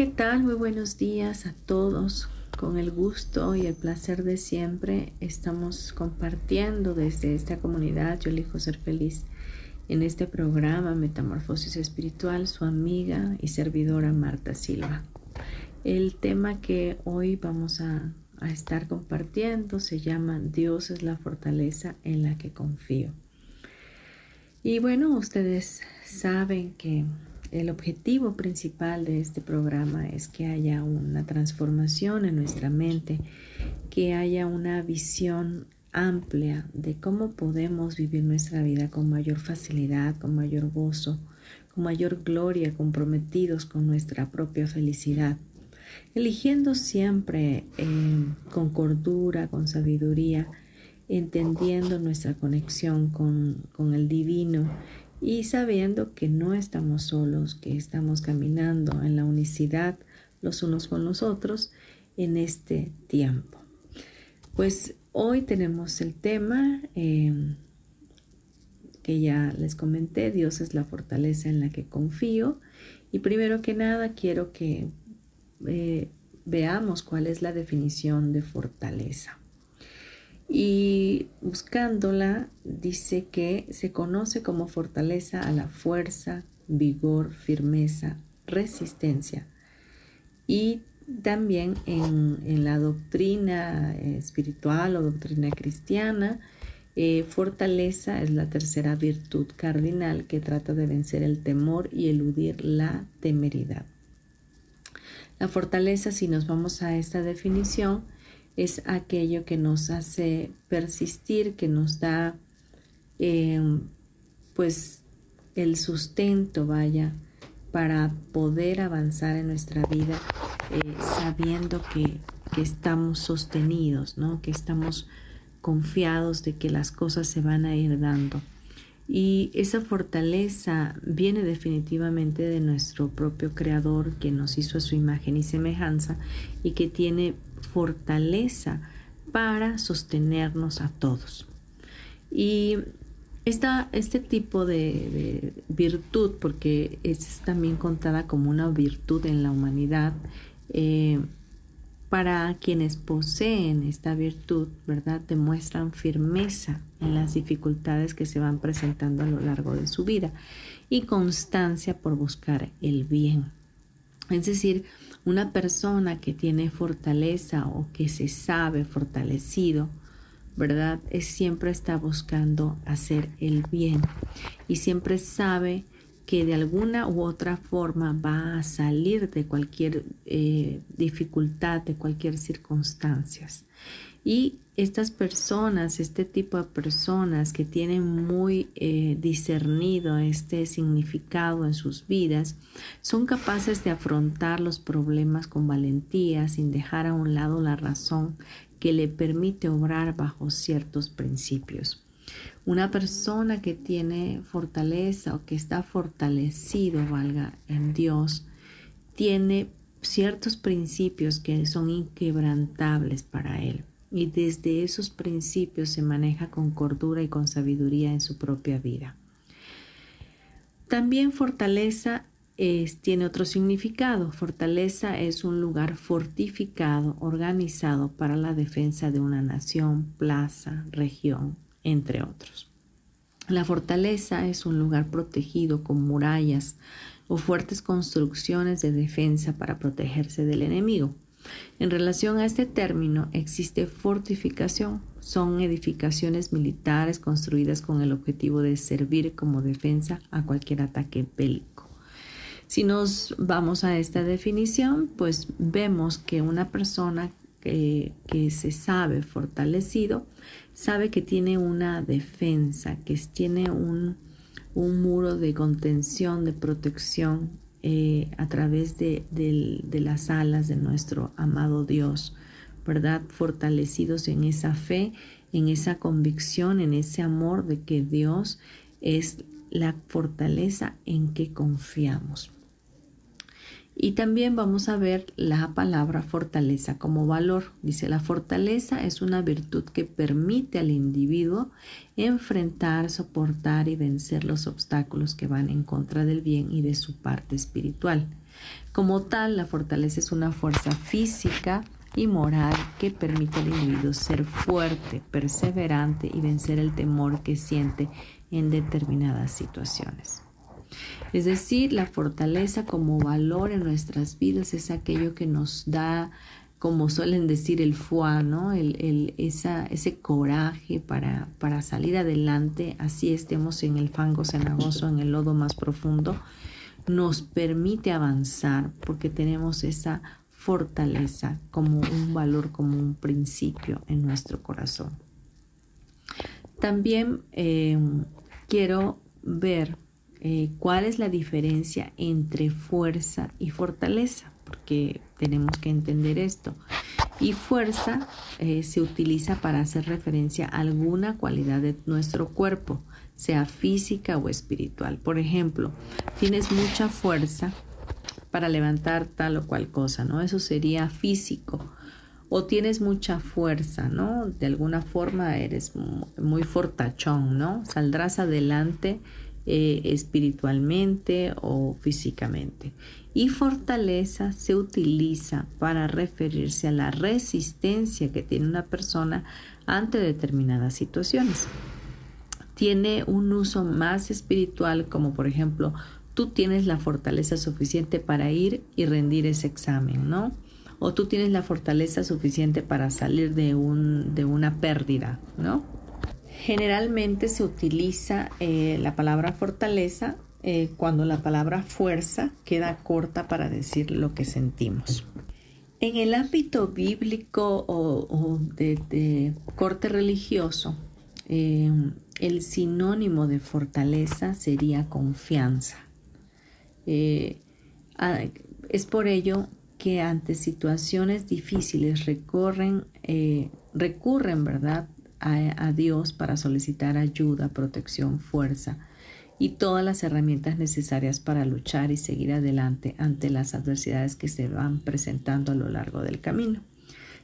¿Qué tal? Muy buenos días a todos. Con el gusto y el placer de siempre estamos compartiendo desde esta comunidad Yo elijo ser feliz en este programa Metamorfosis Espiritual, su amiga y servidora Marta Silva. El tema que hoy vamos a, a estar compartiendo se llama Dios es la fortaleza en la que confío. Y bueno, ustedes saben que el objetivo principal de este programa es que haya una transformación en nuestra mente, que haya una visión amplia de cómo podemos vivir nuestra vida con mayor facilidad, con mayor gozo, con mayor gloria, comprometidos con nuestra propia felicidad, eligiendo siempre eh, con cordura, con sabiduría, entendiendo nuestra conexión con, con el divino y sabiendo que no estamos solos, que estamos caminando en la unicidad los unos con los otros en este tiempo. Pues hoy tenemos el tema em, que ya les comenté, Dios es la fortaleza en la que confío. Y primero que nada quiero que eh, veamos cuál es la definición de fortaleza y buscándola dice que se conoce como fortaleza a la fuerza, vigor, firmeza, resistencia. Y también en, la doctrina espiritual o doctrina cristiana, eh, fortaleza es la tercera virtud cardinal que trata de vencer el temor y eludir la temeridad. La fortaleza, si nos vamos a esta definición, es aquello que nos hace persistir, que nos da em, pues el sustento, vaya, para poder avanzar en nuestra vida eh, sabiendo que, que, estamos sostenidos, ¿no? que estamos confiados de que las cosas se van a ir dando. Y esa fortaleza viene definitivamente de nuestro propio Creador que nos hizo a su imagen y semejanza y que tiene fortaleza para sostenernos a todos. Y esta, este tipo de, virtud, porque es también contada como una virtud en la humanidad, eh, para quienes poseen esta virtud, ¿verdad? Demuestran firmeza en las dificultades que se van presentando a lo largo de su vida y constancia por buscar el bien. Es decir, una persona que tiene fortaleza o que se sabe fortalecido, ¿verdad? Es siempre está buscando hacer el bien y siempre sabe que de alguna u otra forma va a salir de cualquier eh, dificultad, de cualquier circunstancia. Y estas personas, este tipo de personas que tienen muy eh, discernido este significado en sus vidas, son capaces de afrontar los problemas con valentía sin dejar a un lado la razón que le permite obrar bajo ciertos principios. Una persona que tiene fortaleza o que está fortalecido, valga, en Dios, tiene ciertos principios que son inquebrantables para él y desde esos principios se maneja con cordura y con sabiduría en su propia vida. También fortaleza tiene otro significado. Fortaleza es un lugar fortificado, organizado para la defensa de una nación, plaza, región, entre otros. La fortaleza es un lugar protegido con murallas, o fuertes construcciones de defensa para protegerse del enemigo. En relación a este término existe fortificación. Son edificaciones militares construidas con el objetivo de servir como defensa a cualquier ataque bélico. Si nos vamos a esta definición, pues vemos que una persona que, se sabe fortalecido, sabe que tiene una defensa, que tiene un, muro de contención, de protección eh, a través de, de, las alas de nuestro amado Dios, ¿verdad? Fortalecidos en esa fe, en esa convicción, en ese amor de que Dios es la fortaleza en que confiamos. Y también vamos a ver la palabra fortaleza como valor. Dice, la fortaleza es una virtud que permite al individuo enfrentar, soportar y vencer los obstáculos que van en contra del bien y de su parte espiritual. Como tal, la fortaleza es una fuerza física y moral que permite al individuo ser fuerte, perseverante y vencer el temor que siente en determinadas situaciones. Es decir, la fortaleza como valor en nuestras vidas es aquello que nos da, como suelen decir, el fuá, ¿no? El, ese coraje para, para salir adelante, así estemos en el fango cenagoso, en el lodo más profundo, nos permite avanzar porque tenemos esa fortaleza como un valor, como un principio en nuestro corazón. También eh, quiero ver eh, cuál es la diferencia entre fuerza y fortaleza, porque tenemos que entender esto. Y fuerza eh, se utiliza para hacer referencia a alguna cualidad de nuestro cuerpo, sea física o espiritual. Por ejemplo, tienes mucha fuerza para levantar tal o cual cosa, ¿no? Eso sería físico. O tienes mucha fuerza, ¿no? De alguna forma eres muy fortachón, ¿no? Saldrás adelante eh, espiritualmente o físicamente. Y fortaleza se utiliza para referirse a la resistencia que tiene una persona ante determinadas situaciones. Tiene un uso más espiritual como por ejemplo tú tienes la fortaleza suficiente para ir y rendir ese examen, ¿no? O tú tienes la fortaleza suficiente para salir de, un, de una pérdida, ¿no? Generalmente se utiliza eh, la palabra fortaleza eh, cuando la palabra fuerza queda corta para decir lo que sentimos. En el ámbito bíblico o, de, corte religioso, eh, el sinónimo de fortaleza sería confianza. es por ello que ante situaciones difíciles recurren, ¿verdad?, a, Dios para solicitar ayuda, protección, fuerza y todas las herramientas necesarias para luchar y seguir adelante ante las adversidades que se van presentando a lo largo del camino.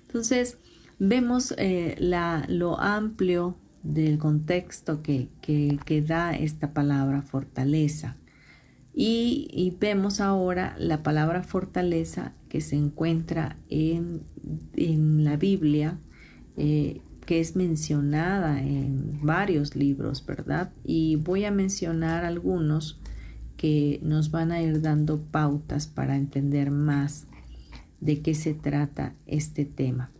Entonces, vemos eh, la, lo amplio del contexto que, que, da esta palabra fortaleza. Y, vemos ahora la palabra fortaleza que se encuentra en, en la Biblia eh, que es mencionada en varios libros, ¿verdad? Y voy a mencionar algunos que nos van a ir dando pautas para entender más de qué se trata este tema.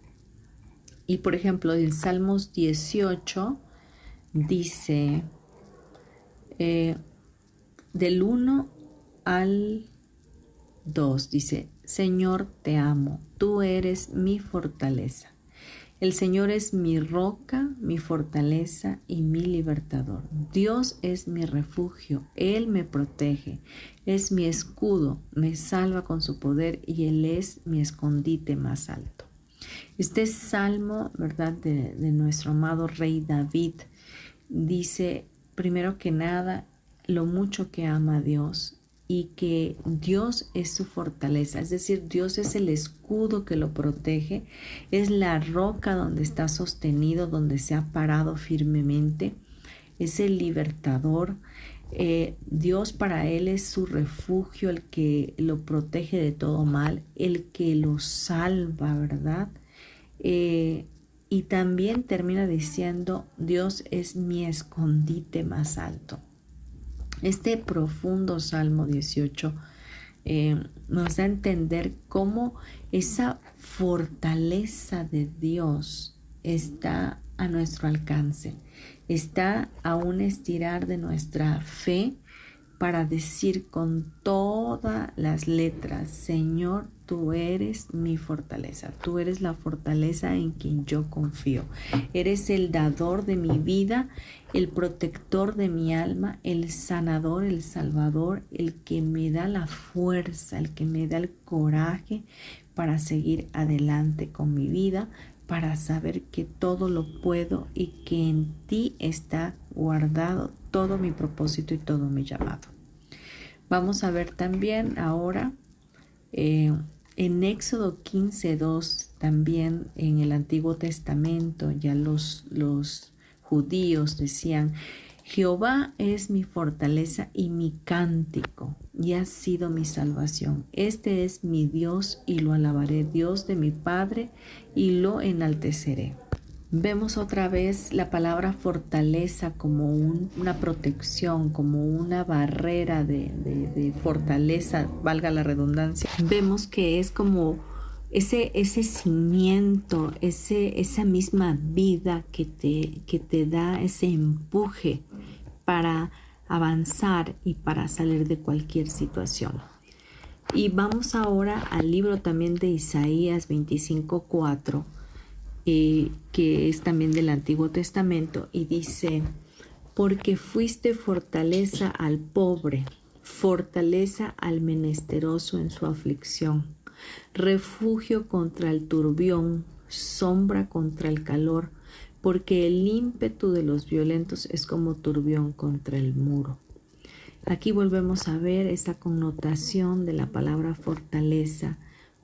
Y por ejemplo, en Salmos 18 dice, eh, del 1 al 2, dice, Señor, te amo, tú eres mi fortaleza. El Señor es mi roca, mi fortaleza y mi libertador. Dios es mi refugio, Él me protege, es mi escudo, me salva con su poder y Él es mi escondite más alto. Este salmo, ¿verdad?, de, de nuestro amado rey David, dice, primero que nada, lo mucho que ama a Dios y que Dios es su fortaleza, es decir, Dios es el escudo que lo protege, es la roca donde está sostenido, donde se ha parado firmemente, es el libertador. Eh, Dios para él es su refugio, el que lo protege de todo mal, el que lo salva, ¿verdad? Eh, y también termina diciendo, Dios es mi escondite más alto. Este profundo Salmo 18 eh, nos da a entender cómo esa fortaleza de Dios está a nuestro alcance, está a un estirar de nuestra fe para decir con todas las letras, Señor, tú eres mi fortaleza, tú eres la fortaleza en quien yo confío, eres el dador de mi vida, el protector de mi alma, el sanador, el salvador, el que me da la fuerza, el que me da el coraje para seguir adelante con mi vida, para saber que todo lo puedo y que en ti está guardado todo mi propósito y todo mi llamado. Vamos a ver también ahora eh, en Éxodo 15.2, también en el Antiguo Testamento, ya los, los judíos decían, Jehová es mi fortaleza y mi cántico, y ha sido mi salvación. Este es mi Dios y lo alabaré, Dios de mi Padre, y lo enalteceré. Vemos otra vez la palabra fortaleza como una protección, como una barrera de, fortaleza, valga la redundancia. Vemos que es como ese, ese cimiento, ese, esa misma vida que te, que te da ese empuje para avanzar y para salir de cualquier situación. Y vamos ahora al libro también de Isaías 25.4 eh, que es también del Antiguo Testamento, y dice, porque fuiste fortaleza al pobre, fortaleza al menesteroso en su aflicción, refugio contra el turbión, sombra contra el calor, porque el ímpetu de los violentos es como turbión contra el muro. Aquí volvemos a ver esa connotación de la palabra fortaleza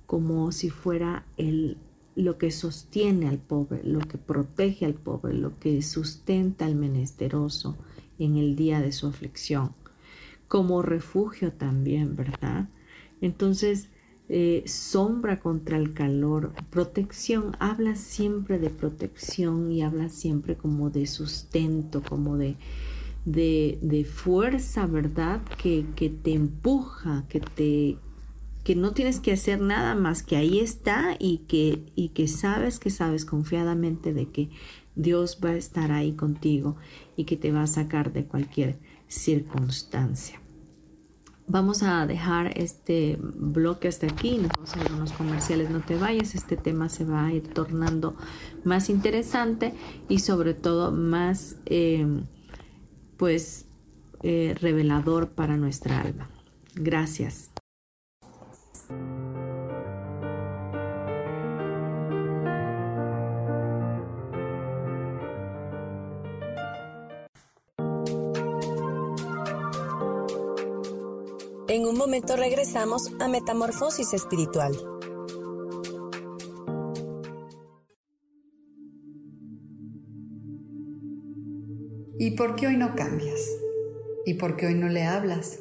como si fuera el lo que sostiene al pobre, lo que protege al pobre, lo que sustenta al menesteroso en el día de su aflicción, como refugio también, ¿verdad? Entonces, eh, sombra contra el calor, protección, habla siempre de protección y habla siempre como de sustento, como de, de, fuerza, ¿verdad? Que, que te empuja, que te, que no tienes que hacer nada más que ahí está y que, y que sabes que sabes confiadamente de que Dios va a estar ahí contigo y que te va a sacar de cualquier circunstancia. Vamos a dejar este bloque hasta aquí, nos vamos a ir a unos comerciales, no te vayas, este tema se va a ir tornando más interesante y sobre todo más eh, pues eh, revelador para nuestra alma. Gracias. En un momento regresamos a Metamorfosis Espiritual. ¿Y por qué hoy no cambias? ¿Y por qué hoy no le hablas?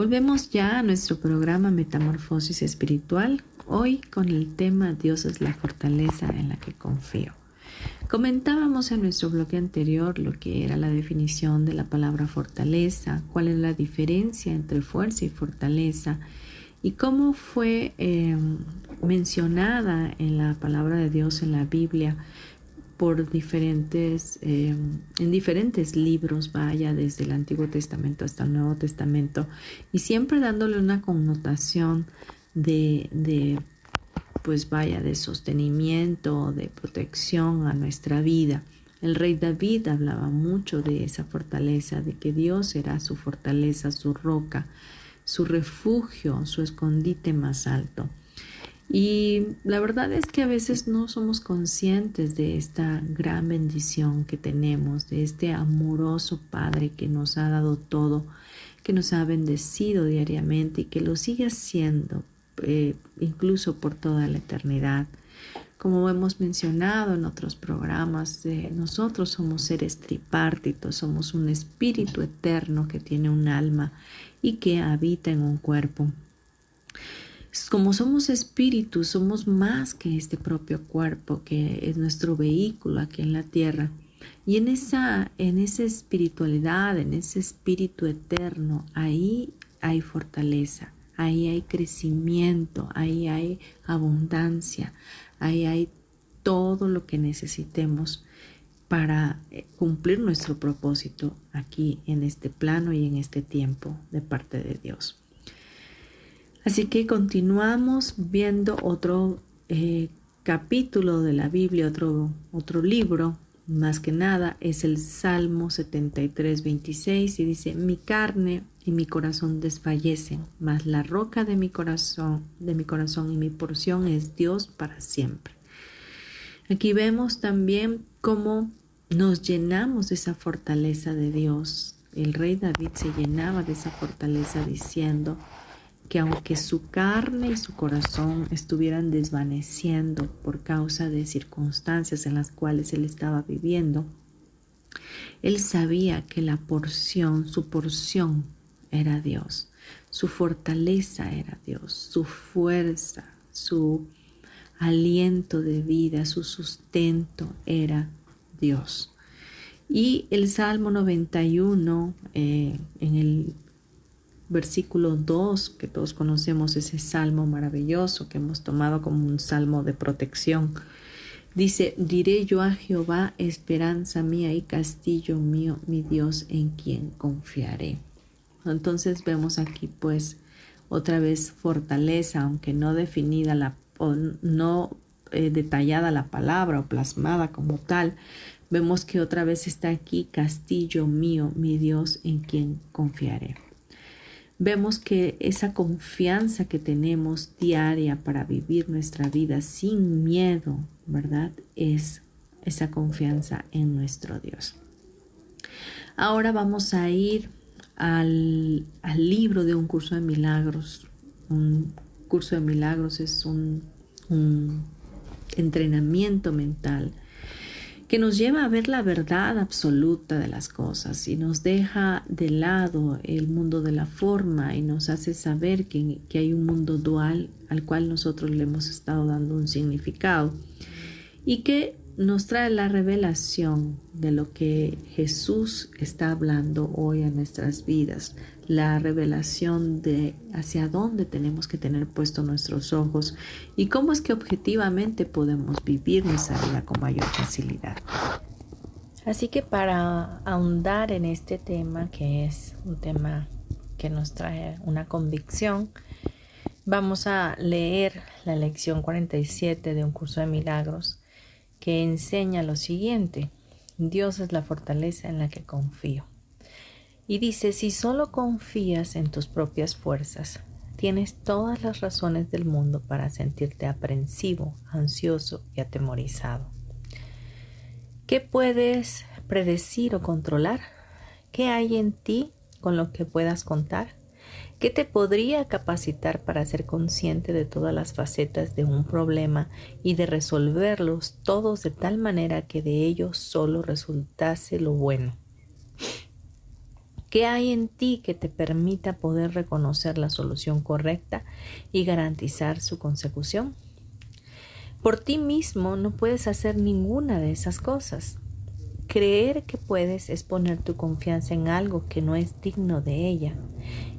Volvemos ya a nuestro programa Metamorfosis Espiritual, hoy con el tema Dios es la fortaleza en la que confío. Comentábamos en nuestro bloque anterior lo que era la definición de la palabra fortaleza, cuál es la diferencia entre fuerza y fortaleza y cómo fue eh, mencionada en la palabra de Dios en la Biblia por diferentes, eh, en diferentes libros, vaya, desde el Antiguo Testamento hasta el Nuevo Testamento, y siempre dándole una connotación de, de pues vaya, de sostenimiento, de protección a nuestra vida. El rey David hablaba mucho de esa fortaleza, de que Dios era su fortaleza, su roca, su refugio, su escondite más alto. Y la verdad es que a veces no somos conscientes de esta gran bendición que tenemos, de este amoroso Padre que nos ha dado todo, que nos ha bendecido diariamente y que lo sigue haciendo eh, incluso por toda la eternidad. Como hemos mencionado en otros programas, nosotros somos seres tripartitos, somos un espíritu eterno que tiene un alma y que habita en un cuerpo. Como somos espíritus, somos más que este propio cuerpo, que es nuestro vehículo aquí en la tierra. Y en esa, en esa espiritualidad, en ese espíritu eterno, ahí hay fortaleza, ahí hay crecimiento, ahí hay abundancia, ahí hay todo lo que necesitemos para eh, cumplir nuestro propósito aquí en este plano y en este tiempo de parte de Dios. Así que continuamos viendo otro eh, capítulo de la Biblia, otro, otro libro, más que nada es el Salmo 73, 26 y dice, mi carne y mi corazón desfallecen, mas la roca de mi corazón, de mi corazón y mi porción es Dios para siempre. Aquí vemos también cómo nos llenamos de esa fortaleza de Dios. El rey David se llenaba de esa fortaleza diciendo, que aunque su carne y su corazón estuvieran desvaneciendo por causa de circunstancias en las cuales él estaba viviendo, él sabía que la porción, su porción era Dios, su fortaleza era Dios, su fuerza, su aliento de vida, su sustento era Dios. Y el Salmo 91, eh, en el versículo 2, que todos conocemos ese salmo maravilloso que hemos tomado como un salmo de protección. Dice, diré yo a Jehová, esperanza mía y castillo mío, mi Dios en quien confiaré. Entonces vemos aquí pues otra vez fortaleza, aunque no definida la, o no eh, detallada la palabra o plasmada como tal, vemos que otra vez está aquí castillo mío, mi Dios en quien confiaré vemos que esa confianza que tenemos diaria para vivir nuestra vida sin miedo, ¿verdad? Es esa confianza en nuestro Dios. Ahora vamos a ir al, libro de un curso de milagros. Un curso de milagros es un entrenamiento mental que nos lleva a ver la verdad absoluta de las cosas y nos deja de lado el mundo de la forma y nos hace saber que, que hay un mundo dual al cual nosotros le hemos estado dando un significado y que nos trae la revelación de lo que Jesús está hablando hoy a nuestras vidas, la revelación de hacia dónde tenemos que tener puestos nuestros ojos y cómo es que objetivamente podemos vivir nuestra vida con mayor facilidad. Así que para ahondar en este tema, que es un tema que nos trae una convicción, vamos a leer la lección 47 de un curso de milagros que enseña lo siguiente, Dios es la fortaleza en la que confío. Y dice, si solo confías en tus propias fuerzas, tienes todas las razones del mundo para sentirte aprensivo, ansioso y atemorizado. ¿Qué puedes predecir o controlar? ¿Qué hay en ti con lo que puedas contar? ¿Qué te podría capacitar para ser consciente de todas las facetas de un problema y de resolverlos todos de tal manera que de ellos solo resultase lo bueno? ¿Qué hay en ti que te permita poder reconocer la solución correcta y garantizar su consecución? Por ti mismo no puedes hacer ninguna de esas cosas. Creer que puedes es poner tu confianza en algo que no es digno de ella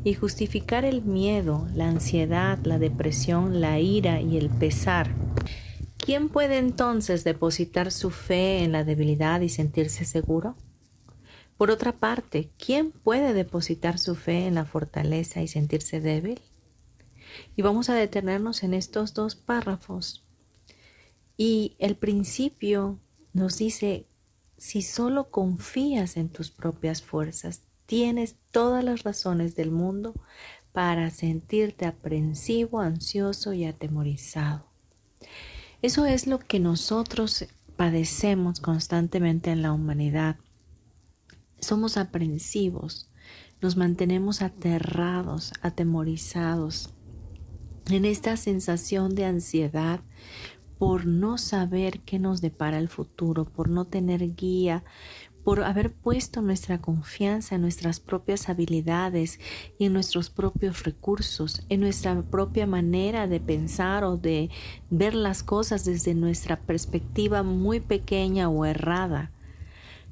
y justificar el miedo, la ansiedad, la depresión, la ira y el pesar. ¿Quién puede entonces depositar su fe en la debilidad y sentirse seguro? Por otra parte, ¿quién puede depositar su fe en la fortaleza y sentirse débil? Y vamos a detenernos en estos dos párrafos. Y el principio nos dice, si solo confías en tus propias fuerzas, tienes todas las razones del mundo para sentirte aprensivo, ansioso y atemorizado. Eso es lo que nosotros padecemos constantemente en la humanidad somos aprensivos, nos mantenemos aterrados, atemorizados, en esta sensación de ansiedad por no saber qué nos depara el futuro, por no tener guía, por haber puesto nuestra confianza en nuestras propias habilidades y en nuestros propios recursos, en nuestra propia manera de pensar o de ver las cosas desde nuestra perspectiva muy pequeña o errada.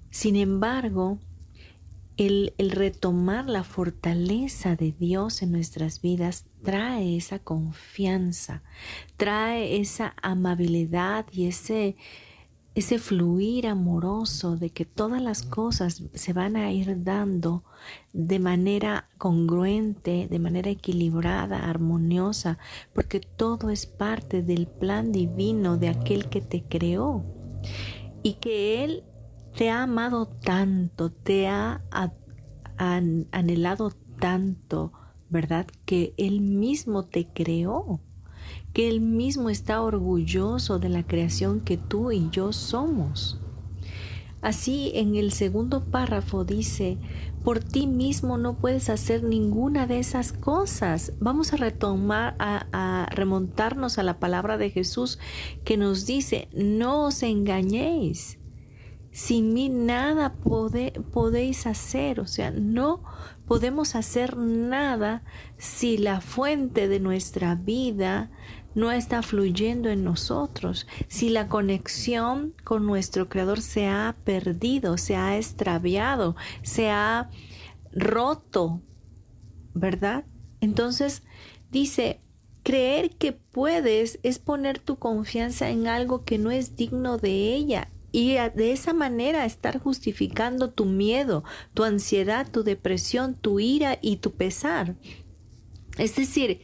Sin embargo, el, retomar la fortaleza de Dios en nuestras vidas trae esa confianza, trae esa amabilidad y ese, ese fluir amoroso de que todas las cosas se van a ir dando de manera congruente, de manera equilibrada, armoniosa, porque todo es parte del plan divino de aquel que te creó y que Él te ha amado tanto, te ha anhelado tanto, ¿verdad? Que Él mismo te creó, que Él mismo está orgulloso de la creación que tú y yo somos. Así en el segundo párrafo dice, por ti mismo no puedes hacer ninguna de esas cosas. Vamos a retomar, a, a, remontarnos a la palabra de Jesús que nos dice, no os engañéis sin mí nada podéis hacer, o sea, no podemos hacer nada si la fuente de nuestra vida no está fluyendo en nosotros, si la conexión con nuestro Creador se ha perdido, se ha extraviado, se ha roto, ¿verdad? Entonces dice, creer que puedes es poner tu confianza en algo que no es digno de ella y de esa manera estar justificando tu miedo, tu ansiedad, tu depresión, tu ira y tu pesar. Es decir,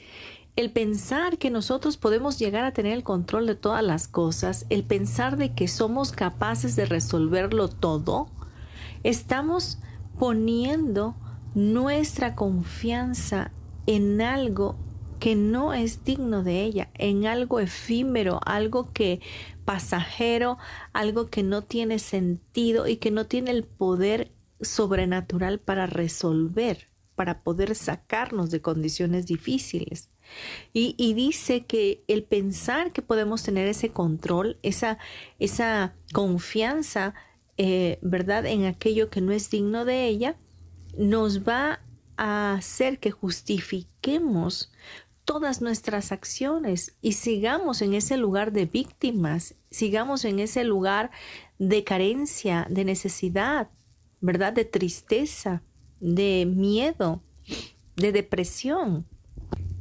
el pensar que nosotros podemos llegar a tener el control de todas las cosas, el pensar de que somos capaces de resolverlo todo, estamos poniendo nuestra confianza en algo que no es digno de ella, en algo efímero, algo que pasajero, algo que no tiene sentido y que no tiene el poder sobrenatural para resolver, para poder sacarnos de condiciones difíciles. Y, dice que el pensar que podemos tener ese control, esa, esa confianza, eh, ¿verdad?, en aquello que no es digno de ella, nos va a hacer que justifiquemos todas nuestras acciones y sigamos en ese lugar de víctimas, sigamos en ese lugar de carencia, de necesidad, ¿verdad? De tristeza, de miedo, de depresión.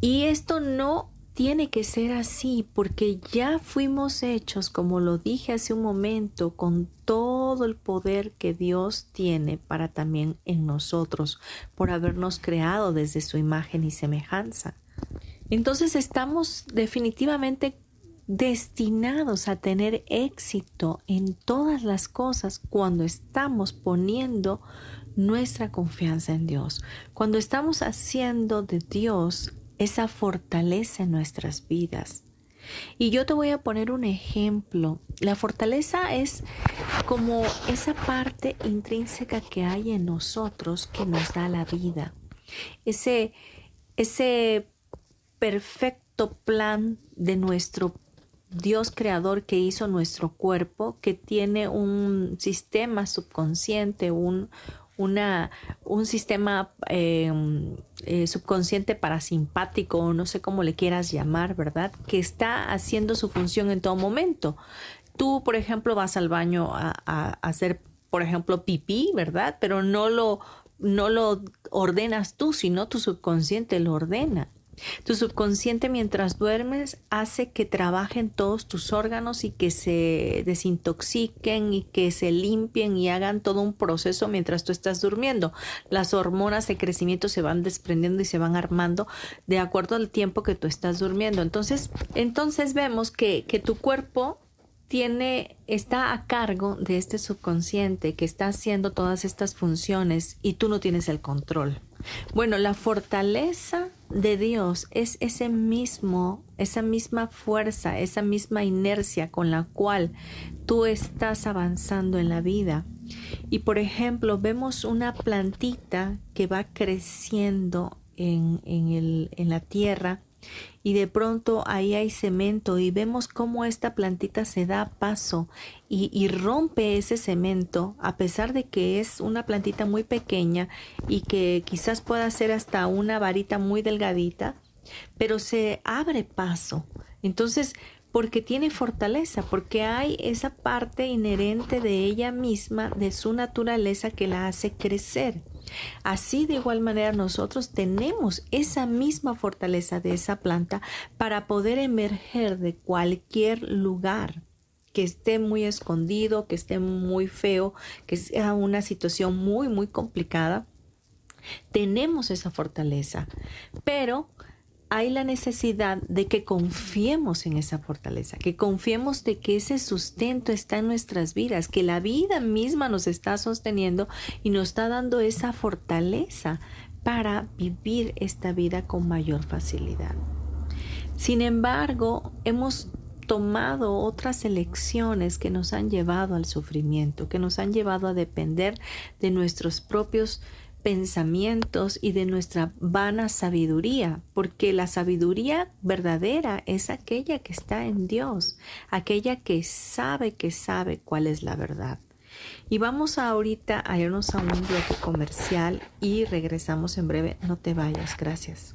Y esto no tiene que ser así porque ya fuimos hechos, como lo dije hace un momento, con todo el poder que Dios tiene para también en nosotros, por habernos creado desde su imagen y semejanza. Entonces estamos definitivamente destinados a tener éxito en todas las cosas cuando estamos poniendo nuestra confianza en Dios, cuando estamos haciendo de Dios esa fortaleza en nuestras vidas. Y yo te voy a poner un ejemplo. La fortaleza es como esa parte intrínseca que hay en nosotros que nos da la vida. Ese ese perfecto plan de nuestro Dios creador que hizo nuestro cuerpo, que tiene un sistema subconsciente, un, un sistema em, eh, subconsciente parasimpático, no sé cómo le quieras llamar, ¿verdad? Que está haciendo su función en todo momento. Tú, por ejemplo, vas al baño a, a hacer, por ejemplo, pipí, ¿verdad? Pero no lo, no lo ordenas tú, sino tu subconsciente lo ordena. Tu subconsciente mientras duermes hace que trabajen todos tus órganos y que se desintoxiquen y que se limpien y hagan todo un proceso mientras tú estás durmiendo. Las hormonas de crecimiento se van desprendiendo y se van armando de acuerdo al tiempo que tú estás durmiendo. Entonces, entonces vemos que, que tu cuerpo tiene, está a cargo de este subconsciente que está haciendo todas estas funciones y tú no tienes el control. Bueno, la fortaleza de Dios es ese mismo, esa misma fuerza, esa misma inercia con la cual tú estás avanzando en la vida. Y por ejemplo, vemos una plantita que va creciendo en, en, el, en la tierra y de pronto ahí hay cemento y vemos cómo esta plantita se da paso y, y, rompe ese cemento a pesar de que es una plantita muy pequeña y que quizás pueda ser hasta una varita muy delgadita, pero se abre paso. Entonces, porque tiene fortaleza, porque hay esa parte inherente de ella misma, de su naturaleza que la hace crecer. Así de igual manera nosotros tenemos esa misma fortaleza de esa planta para poder emerger de cualquier lugar que esté muy escondido, que esté muy feo, que sea una situación muy, muy complicada. Tenemos esa fortaleza, pero hay la necesidad de que confiemos en esa fortaleza, que confiemos de que ese sustento está en nuestras vidas, que la vida misma nos está sosteniendo y nos está dando esa fortaleza para vivir esta vida con mayor facilidad. Sin embargo, hemos tomado otras elecciones que nos han llevado al sufrimiento, que nos han llevado a depender de nuestros propios pensamientos y de nuestra vana sabiduría, porque la sabiduría verdadera es aquella que está en Dios, aquella que sabe que sabe cuál es la verdad. Y vamos ahorita a irnos a un bloque comercial y regresamos en breve. No te vayas, gracias.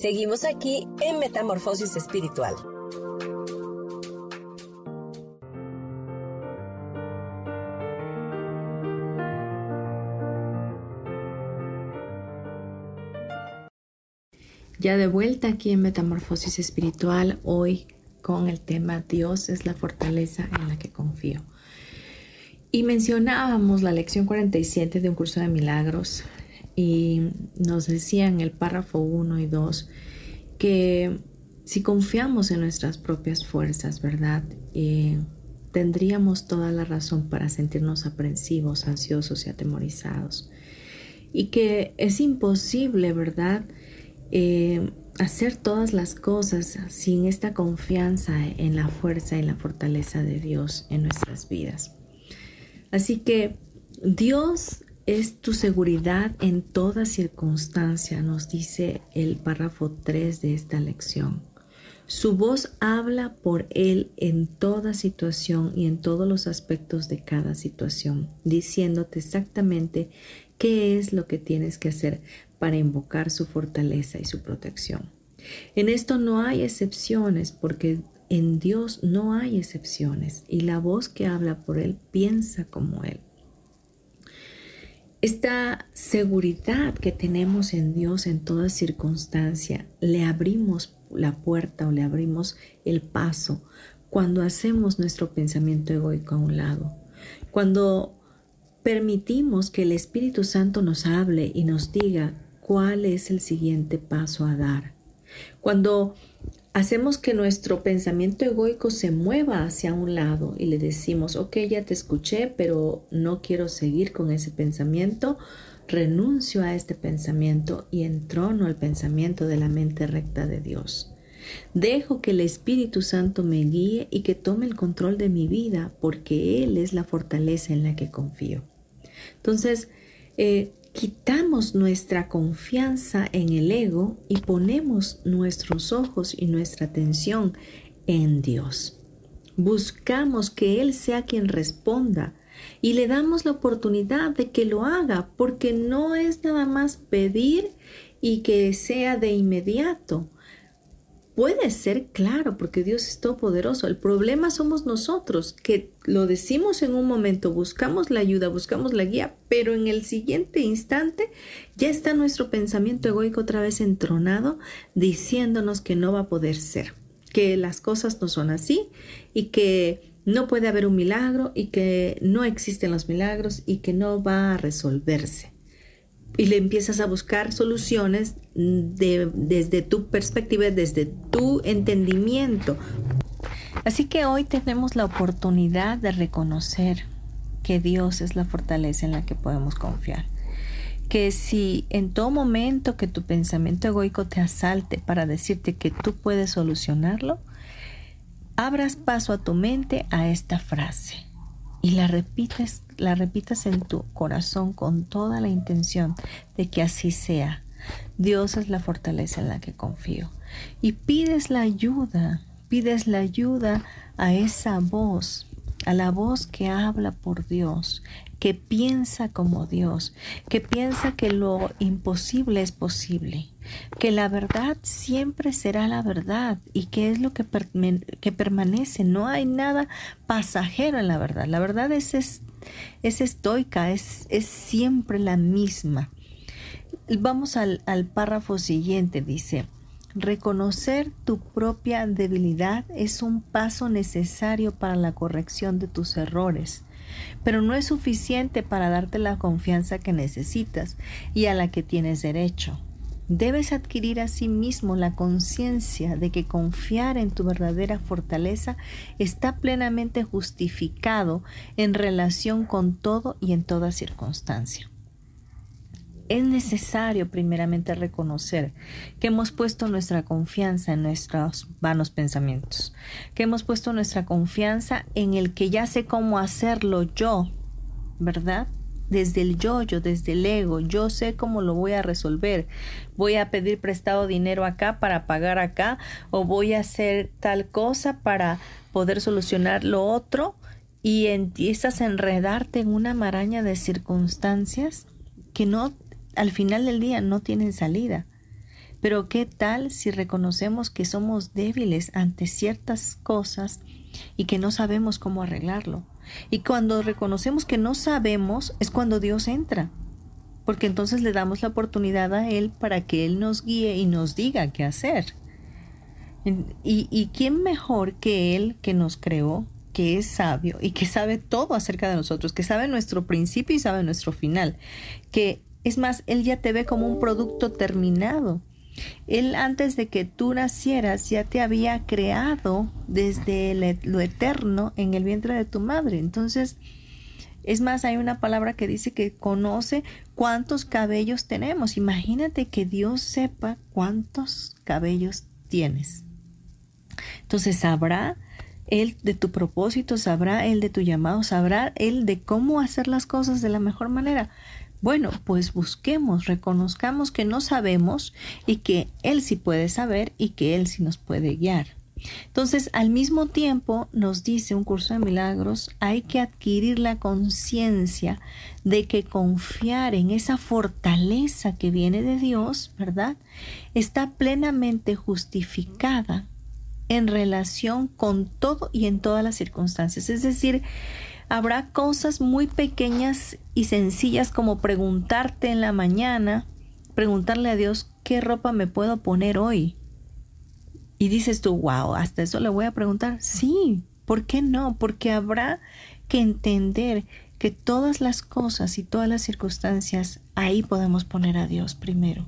Seguimos aquí en Metamorfosis Espiritual. Ya de vuelta aquí en Metamorfosis Espiritual, hoy con el tema Dios es la fortaleza en la que confío. Y mencionábamos la lección 47 de un curso de milagros y nos decían el párrafo 1 y 2 que si confiamos en nuestras propias fuerzas, ¿verdad? Eh, tendríamos toda la razón para sentirnos aprensivos, ansiosos y atemorizados. Y que es imposible, ¿verdad? Eh, hacer todas las cosas sin esta confianza en la fuerza y la fortaleza de Dios en nuestras vidas. Así que Dios es tu seguridad en toda circunstancia, nos dice el párrafo 3 de esta lección. Su voz habla por Él en toda situación y en todos los aspectos de cada situación, diciéndote exactamente qué es lo que tienes que hacer para invocar su fortaleza y su protección. En esto no hay excepciones porque en Dios no hay excepciones y la voz que habla por Él piensa como Él. Esta seguridad que tenemos en Dios en toda circunstancia, le abrimos la puerta o le abrimos el paso cuando hacemos nuestro pensamiento egoico a un lado, cuando permitimos que el Espíritu Santo nos hable y nos diga cuál es el siguiente paso a dar. Cuando hacemos que nuestro pensamiento egoico se mueva hacia un lado y le decimos, ok, ya te escuché, pero no quiero seguir con ese pensamiento, renuncio a este pensamiento y entrono al pensamiento de la mente recta de Dios. Dejo que el Espíritu Santo me guíe y que tome el control de mi vida porque Él es la fortaleza en la que confío. Entonces, eh, quitamos nuestra confianza en el ego y ponemos nuestros ojos y nuestra atención en Dios. Buscamos que Él sea quien responda y le damos la oportunidad de que lo haga porque no es nada más pedir y que sea de inmediato. Puede ser claro, porque Dios es todopoderoso. El problema somos nosotros, que lo decimos en un momento, buscamos la ayuda, buscamos la guía, pero en el siguiente instante ya está nuestro pensamiento egoico otra vez entronado, diciéndonos que no va a poder ser, que las cosas no son así y que no puede haber un milagro y que no existen los milagros y que no va a resolverse y le empiezas a buscar soluciones desde tu perspectiva, desde tu entendimiento. Así que hoy tenemos la oportunidad de reconocer que Dios es la fortaleza en la que podemos confiar. Que si en todo momento que tu pensamiento egoico te asalte para decirte que tú puedes solucionarlo, abras paso a tu mente a esta frase y la repites, la repitas en tu corazón con toda la intención de que así sea. Dios es la fortaleza en la que confío. Y pides la ayuda, pides la ayuda a esa voz, a la voz que habla por Dios, que piensa como Dios, que piensa que lo imposible es posible, que la verdad siempre será la verdad y que es lo que, que permanece. No hay nada pasajero en la verdad. La verdad es, es, estoica, es, es, siempre la misma. Vamos al, al párrafo siguiente, dice. Reconocer tu propia debilidad es un paso necesario para la corrección de tus errores pero no es suficiente para darte la confianza que necesitas y a la que tienes derecho. Debes adquirir a sí mismo la conciencia de que confiar en tu verdadera fortaleza está plenamente justificado en relación con todo y en toda circunstancia es necesario primeramente reconocer que hemos puesto nuestra confianza en nuestros vanos pensamientos, que hemos puesto nuestra confianza en el que ya sé cómo hacerlo yo, ¿verdad? Desde el yo-yo, desde el ego, yo sé cómo lo voy a resolver. Voy a pedir prestado dinero acá para pagar acá o voy a hacer tal cosa para poder solucionar lo otro y empiezas a enredarte en una maraña de circunstancias que no al final del día no tienen salida. Pero ¿qué tal si reconocemos que somos débiles ante ciertas cosas y que no sabemos cómo arreglarlo? Y cuando reconocemos que no sabemos es cuando Dios entra, porque entonces le damos la oportunidad a Él para que Él nos guíe y nos diga qué hacer. ¿Y, y quién mejor que Él que nos creó, que es sabio y que sabe todo acerca de nosotros, que sabe nuestro principio y sabe nuestro final, que es más, Él ya te ve como un producto terminado. Él antes de que tú nacieras ya te había creado desde lo eterno en el vientre de tu madre. Entonces, es más, hay una palabra que dice que conoce cuántos cabellos tenemos. Imagínate que Dios sepa cuántos cabellos tienes. Entonces sabrá Él de tu propósito, sabrá Él de tu llamado, sabrá Él de cómo hacer las cosas de la mejor manera. Bueno, pues busquemos, reconozcamos que no sabemos y que Él sí puede saber y que Él sí nos puede guiar. Entonces, al mismo tiempo, nos dice un curso de milagros, hay que adquirir la conciencia de que confiar en esa fortaleza que viene de Dios, ¿verdad? Está plenamente justificada en relación con todo y en todas las circunstancias. Es decir, Habrá cosas muy pequeñas y sencillas como preguntarte en la mañana, preguntarle a Dios, ¿qué ropa me puedo poner hoy? Y dices tú, wow, hasta eso le voy a preguntar. Sí, ¿por qué no? Porque habrá que entender que todas las cosas y todas las circunstancias, ahí podemos poner a Dios primero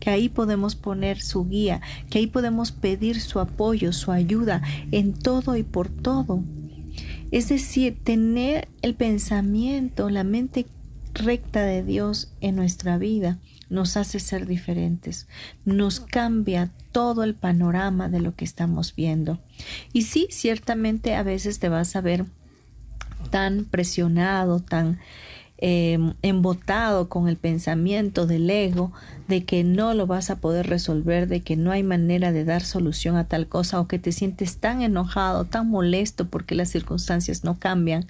que ahí podemos poner su guía, que ahí podemos pedir su apoyo, su ayuda en todo y por todo. Es decir, tener el pensamiento, la mente recta de Dios en nuestra vida nos hace ser diferentes, nos cambia todo el panorama de lo que estamos viendo. Y sí, ciertamente a veces te vas a ver tan presionado, tan Em, embotado con el pensamiento del ego de que no lo vas a poder resolver, de que no hay manera de dar solución a tal cosa o que te sientes tan enojado, tan molesto porque las circunstancias no cambian.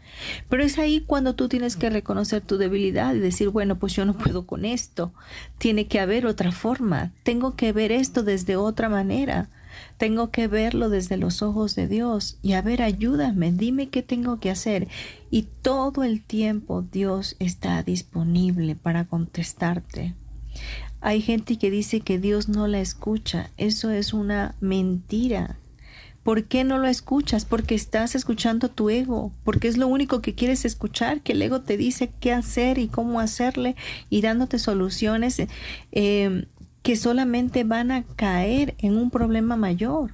Pero es ahí cuando tú tienes que reconocer tu debilidad y decir, bueno, pues yo no puedo con esto, tiene que haber otra forma, tengo que ver esto desde otra manera. Tengo que verlo desde los ojos de Dios y a ver, ayúdame, dime qué tengo que hacer. Y todo el tiempo Dios está disponible para contestarte. Hay gente que dice que Dios no la escucha. Eso es una mentira. ¿Por qué no lo escuchas? Porque estás escuchando tu ego, porque es lo único que quieres escuchar, que el ego te dice qué hacer y cómo hacerle y dándote soluciones. Eh, que solamente van a caer en un problema mayor.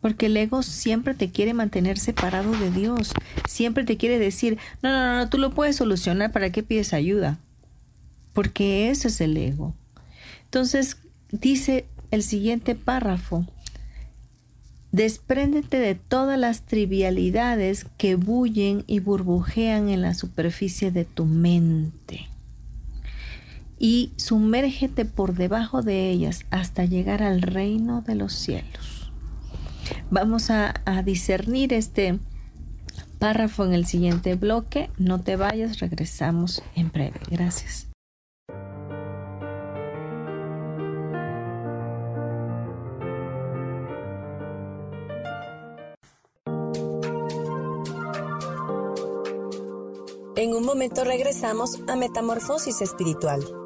Porque el ego siempre te quiere mantener separado de Dios. Siempre te quiere decir, no, no, no, tú lo puedes solucionar, ¿para qué pides ayuda? Porque ese es el ego. Entonces, dice el siguiente párrafo, despréndete de todas las trivialidades que bullen y burbujean en la superficie de tu mente y sumérgete por debajo de ellas hasta llegar al reino de los cielos. Vamos a, discernir este párrafo en el siguiente bloque. No te vayas, regresamos en breve. Gracias. En un momento regresamos a Metamorfosis Espiritual.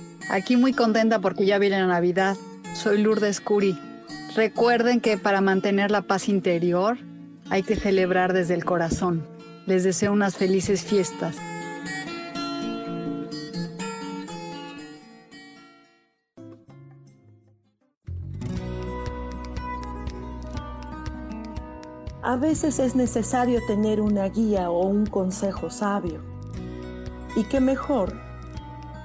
Aquí muy contenta porque ya viene la Navidad. Soy Lourdes Curi. Recuerden que para mantener la paz interior hay que celebrar desde el corazón. Les deseo unas felices fiestas. A veces es necesario tener una guía o un consejo sabio. Y qué mejor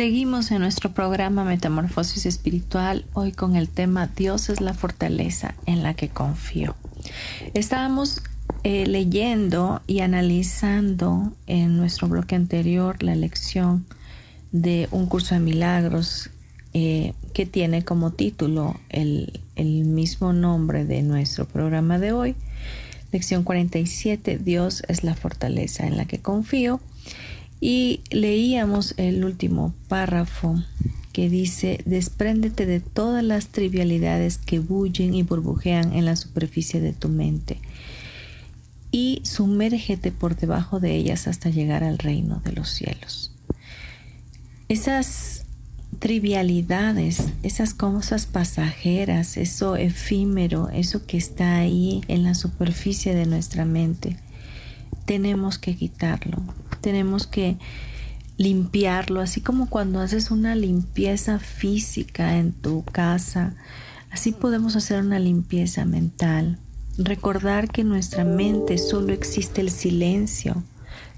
Seguimos en nuestro programa Metamorfosis Espiritual, hoy con el tema Dios es la fortaleza en la que confío. Estábamos eh, leyendo y analizando en nuestro bloque anterior la lección de un curso de milagros eh, que tiene como título el, el mismo nombre de nuestro programa de hoy. Lección 47, Dios es la fortaleza en la que confío. Y leíamos el último párrafo que dice, despréndete de todas las trivialidades que bullen y burbujean en la superficie de tu mente y sumérgete por debajo de ellas hasta llegar al reino de los cielos. Esas trivialidades, esas cosas pasajeras, eso efímero, eso que está ahí en la superficie de nuestra mente, tenemos que quitarlo, tenemos que limpiarlo, así como cuando haces una limpieza física en tu casa, así podemos hacer una limpieza mental. Recordar que en nuestra mente solo existe el silencio,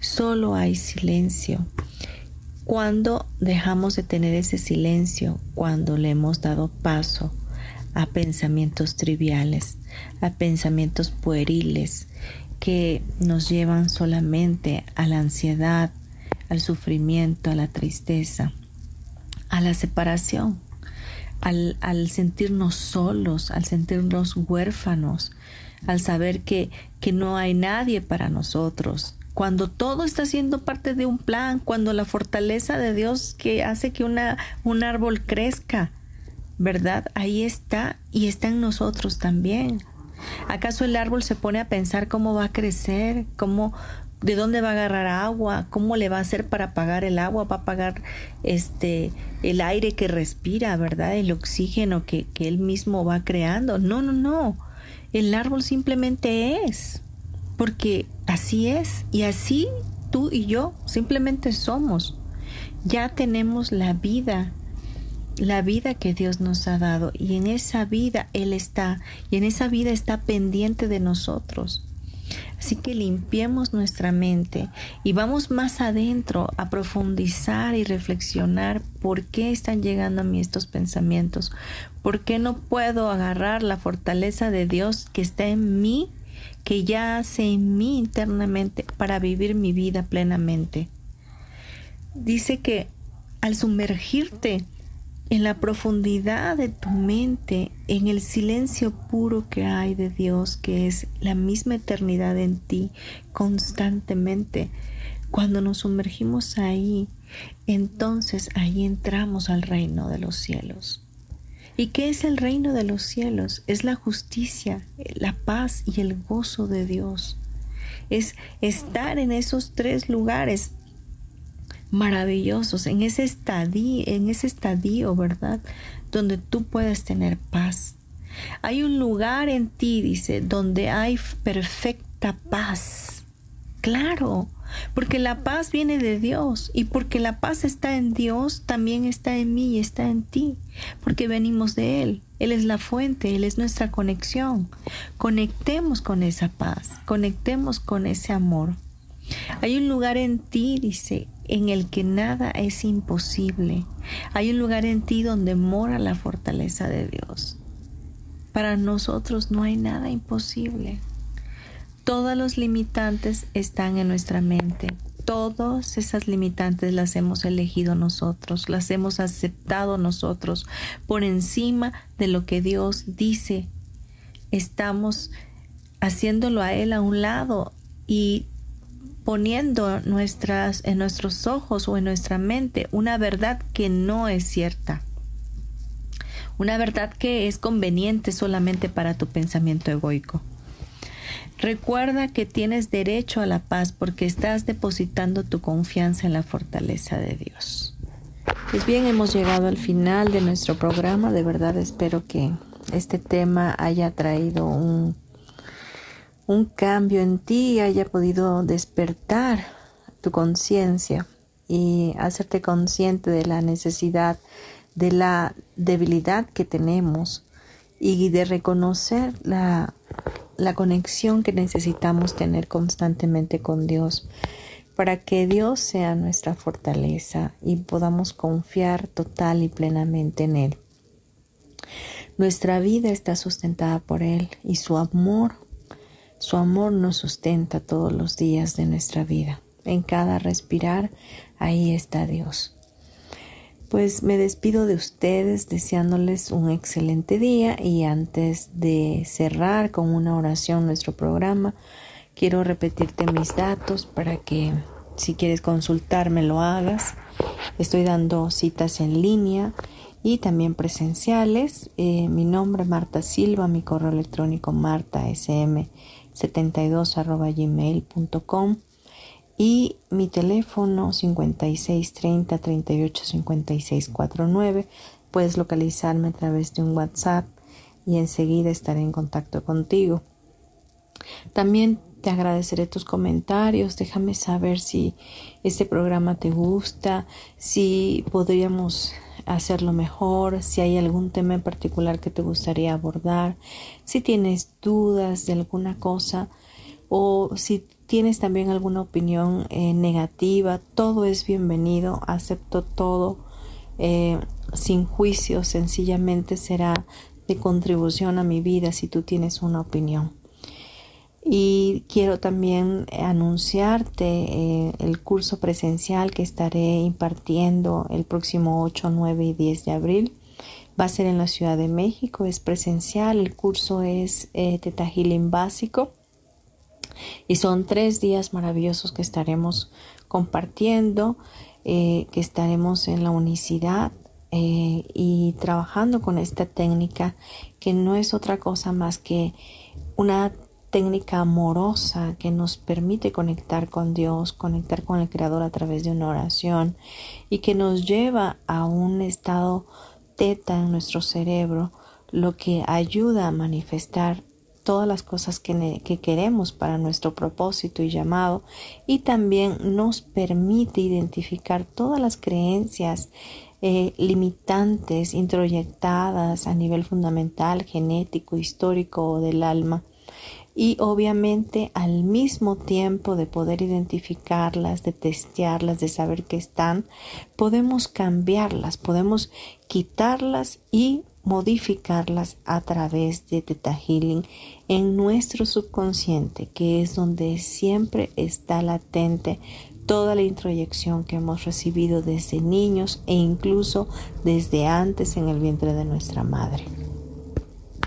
solo hay silencio. Cuando dejamos de tener ese silencio, cuando le hemos dado paso a pensamientos triviales, a pensamientos pueriles, que nos llevan solamente a la ansiedad, al sufrimiento, a la tristeza, a la separación, al, sentirnos solos, al sentirnos huérfanos, al saber que, que no hay nadie para nosotros, cuando todo está siendo parte de un plan, cuando la fortaleza de Dios que hace que una, un árbol crezca, ¿verdad? Ahí está y está en nosotros también. ¿Acaso el árbol se pone a pensar cómo va a crecer? ¿Cómo, de dónde va a agarrar agua? ¿Cómo le va a hacer para pagar el agua? ¿Va a pagar este, el aire que respira, verdad? El oxígeno que, que él mismo va creando. No, no, no. El árbol simplemente es. Porque así es. Y así tú y yo simplemente somos. Ya tenemos la vida la vida que Dios nos ha dado y en esa vida Él está y en esa vida está pendiente de nosotros. Así que limpiemos nuestra mente y vamos más adentro a profundizar y reflexionar por qué están llegando a mí estos pensamientos, por qué no puedo agarrar la fortaleza de Dios que está en mí, que ya hace en mí internamente para vivir mi vida plenamente. Dice que al sumergirte en la profundidad de tu mente, en el silencio puro que hay de Dios, que es la misma eternidad en ti constantemente. Cuando nos sumergimos ahí, entonces ahí entramos al reino de los cielos. ¿Y qué es el reino de los cielos? Es la justicia, la paz y el gozo de Dios. Es estar en esos tres lugares maravillosos, en ese estadio, en ese estadio, ¿verdad? Donde tú puedes tener paz. Hay un lugar en ti, dice, donde hay perfecta paz. Claro, porque la paz viene de Dios y porque la paz está en Dios, también está en mí y está en ti, porque venimos de Él. Él es la fuente, Él es nuestra conexión. Conectemos con esa paz, conectemos con ese amor. Hay un lugar en ti, dice, en el que nada es imposible. Hay un lugar en ti donde mora la fortaleza de Dios. Para nosotros no hay nada imposible. Todos los limitantes están en nuestra mente. Todas esas limitantes las hemos elegido nosotros, las hemos aceptado nosotros por encima de lo que Dios dice. Estamos haciéndolo a Él a un lado y poniendo nuestras, en nuestros ojos o en nuestra mente una verdad que no es cierta. Una verdad que es conveniente solamente para tu pensamiento egoico. Recuerda que tienes derecho a la paz porque estás depositando tu confianza en la fortaleza de Dios. Pues bien, hemos llegado al final de nuestro programa. De verdad espero que este tema haya traído un un cambio en ti haya podido despertar tu conciencia y hacerte consciente de la necesidad, de la debilidad que tenemos y de reconocer la, la conexión que necesitamos tener constantemente con Dios para que Dios sea nuestra fortaleza y podamos confiar total y plenamente en Él. Nuestra vida está sustentada por Él y su amor, su amor nos sustenta todos los días de nuestra vida. En cada respirar, ahí está Dios. Pues me despido de ustedes deseándoles un excelente día y antes de cerrar con una oración nuestro programa, quiero repetirte mis datos para que si quieres consultarme lo hagas. Estoy dando citas en línea y también presenciales. Eh, mi nombre es Marta Silva, mi correo electrónico martasm 72.gmail.com y mi teléfono 5630 38 56 49. Puedes localizarme a través de un WhatsApp y enseguida estaré en contacto contigo. También te agradeceré tus comentarios, déjame saber si este programa te gusta, si podríamos hacerlo mejor, si hay algún tema en particular que te gustaría abordar, si tienes dudas de alguna cosa o si tienes también alguna opinión eh, negativa, todo es bienvenido, acepto todo eh, sin juicio, sencillamente será de contribución a mi vida si tú tienes una opinión. Y quiero también anunciarte eh, el curso presencial que estaré impartiendo el próximo 8, 9 y 10 de abril. Va a ser en la Ciudad de México, es presencial. El curso es eh, Teta Healing básico. Y son tres días maravillosos que estaremos compartiendo, eh, que estaremos en la unicidad eh, y trabajando con esta técnica que no es otra cosa más que una técnica amorosa que nos permite conectar con Dios, conectar con el Creador a través de una oración y que nos lleva a un estado teta en nuestro cerebro, lo que ayuda a manifestar todas las cosas que, que, queremos para nuestro propósito y llamado y también nos permite identificar todas las creencias eh, limitantes introyectadas a nivel fundamental, genético, histórico o del alma y obviamente al mismo tiempo de poder identificarlas, de testearlas, de saber que están, podemos cambiarlas, podemos quitarlas y modificarlas a través de Teta Healing en nuestro subconsciente, que es donde siempre está latente toda la introyección que hemos recibido desde niños e incluso desde antes en el vientre de nuestra madre.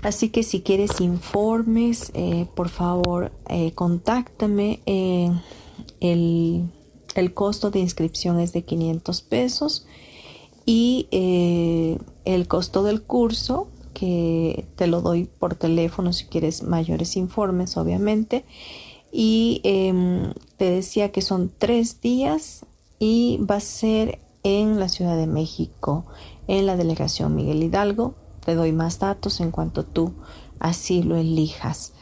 Así que si quieres informes, eh, por favor, eh, contáctame. el, costo de inscripción es de 500 pesos y eh, el costo del curso, que te lo doy por teléfono si quieres mayores informes, obviamente. Y em, te decía que son tres días y va a ser en la Ciudad de México, en la delegación Miguel Hidalgo, te doy más datos en cuanto tú así lo elijas.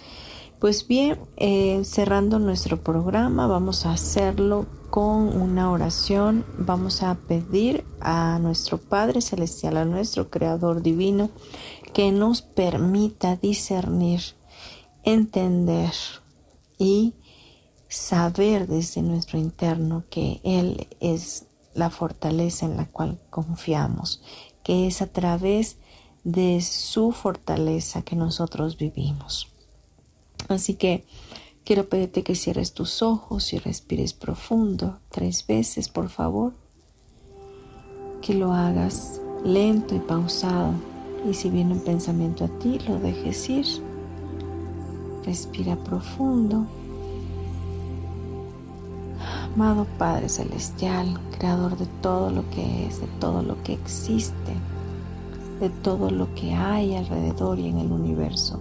Pues bien, eh, cerrando nuestro programa, vamos a hacerlo con una oración. Vamos a pedir a nuestro Padre Celestial, a nuestro Creador Divino, que nos permita discernir, entender y saber desde nuestro interno que Él es la fortaleza en la cual confiamos, que es a través de su fortaleza que nosotros vivimos. Así que quiero pedirte que cierres tus ojos y respires profundo tres veces, por favor. Que lo hagas lento y pausado. Y si viene un pensamiento a ti, lo dejes ir. Respira profundo. Amado Padre Celestial, Creador de todo lo que es, de todo lo que existe de todo lo que hay alrededor y en el universo.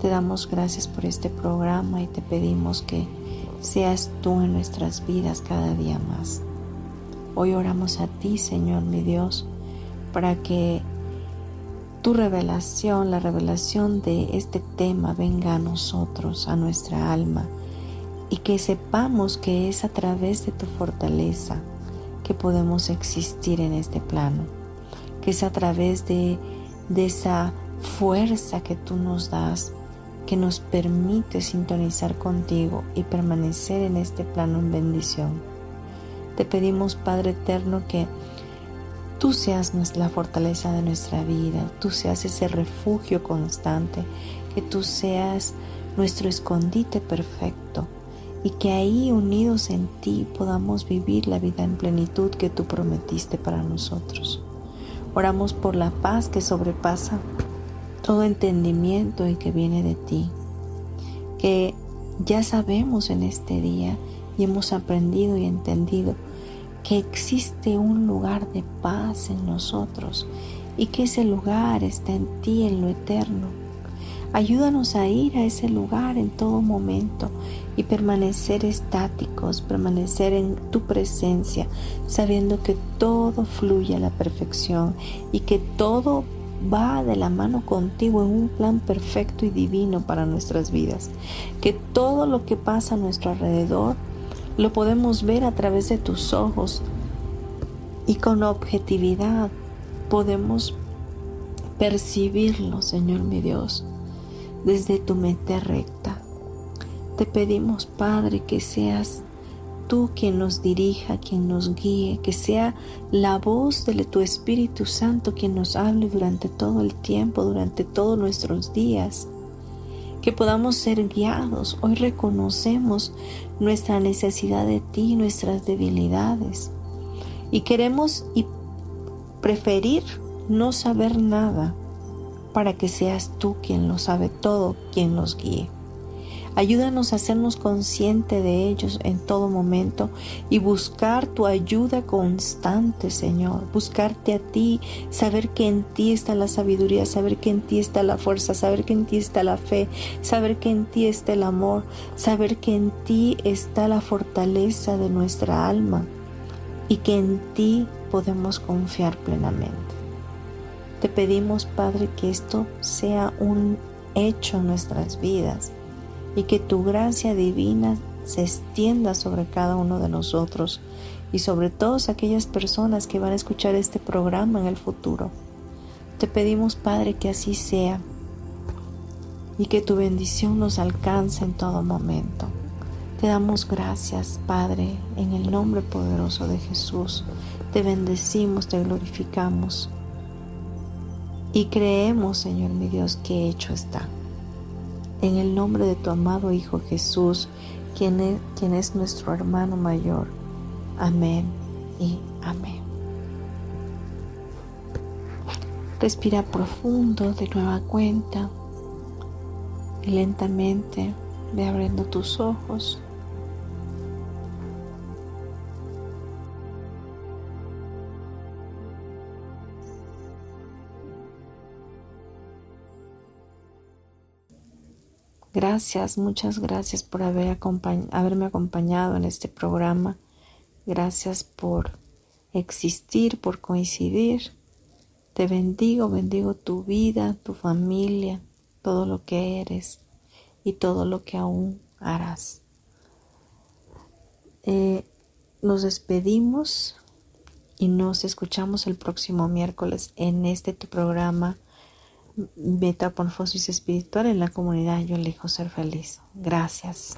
Te damos gracias por este programa y te pedimos que seas tú en nuestras vidas cada día más. Hoy oramos a ti, Señor mi Dios, para que tu revelación, la revelación de este tema venga a nosotros, a nuestra alma, y que sepamos que es a través de tu fortaleza que podemos existir en este plano, es a través de, esa fuerza que tú nos das, que nos permite sintonizar contigo y permanecer en este plano en bendición. Te pedimos, Padre Eterno, que tú seas la fortaleza de nuestra vida, tú seas ese refugio constante, que tú seas nuestro escondite perfecto y que ahí unidos en ti podamos vivir la vida en plenitud que tú prometiste para nosotros. Oramos por la paz que sobrepasa todo entendimiento y que viene de ti, que ya sabemos en este día y hemos aprendido y entendido que existe un lugar de paz en nosotros y que ese lugar está en ti, en lo eterno. Ayúdanos a ir a ese lugar en todo momento y permanecer estáticos, permanecer en tu presencia, sabiendo que todo fluye a la perfección y que todo va de la mano contigo en un plan perfecto y divino para nuestras vidas. Que todo lo que pasa a nuestro alrededor lo podemos ver a través de tus ojos y con objetividad podemos percibirlo, Señor mi Dios desde tu mente recta. Te pedimos, Padre, que seas tú quien nos dirija, quien nos guíe, que sea la voz de tu Espíritu Santo quien nos hable durante todo el tiempo, durante todos nuestros días. Que podamos ser guiados. Hoy reconocemos nuestra necesidad de ti, nuestras debilidades. Y queremos y preferir no saber nada para que seas tú quien lo sabe todo, quien nos guíe. Ayúdanos a hacernos consciente de ellos en todo momento y buscar tu ayuda constante, Señor. Buscarte a ti, saber que en ti está la sabiduría, saber que en ti está la fuerza, saber que en ti está la fe, saber que en ti está el amor, saber que en ti está la fortaleza de nuestra alma y que en ti podemos confiar plenamente. Te pedimos, Padre, que esto sea un hecho en nuestras vidas y que tu gracia divina se extienda sobre cada uno de nosotros y sobre todas aquellas personas que van a escuchar este programa en el futuro. Te pedimos, Padre, que así sea y que tu bendición nos alcance en todo momento. Te damos gracias, Padre, en el nombre poderoso de Jesús. Te bendecimos, te glorificamos. Y creemos, Señor mi Dios, que hecho está. En el nombre de tu amado Hijo Jesús, quien es, quien es nuestro hermano mayor. Amén y amén. Respira profundo de nueva cuenta y lentamente ve abriendo tus ojos. Gracias, muchas gracias por haber haberme acompañado en este programa. Gracias por existir, por coincidir. Te bendigo, bendigo tu vida, tu familia, todo lo que eres y todo lo que aún harás. Eh, nos despedimos y nos escuchamos el próximo miércoles en este tu programa Metamorfosis espiritual en la comunidad Yo elijo ser feliz. Gracias.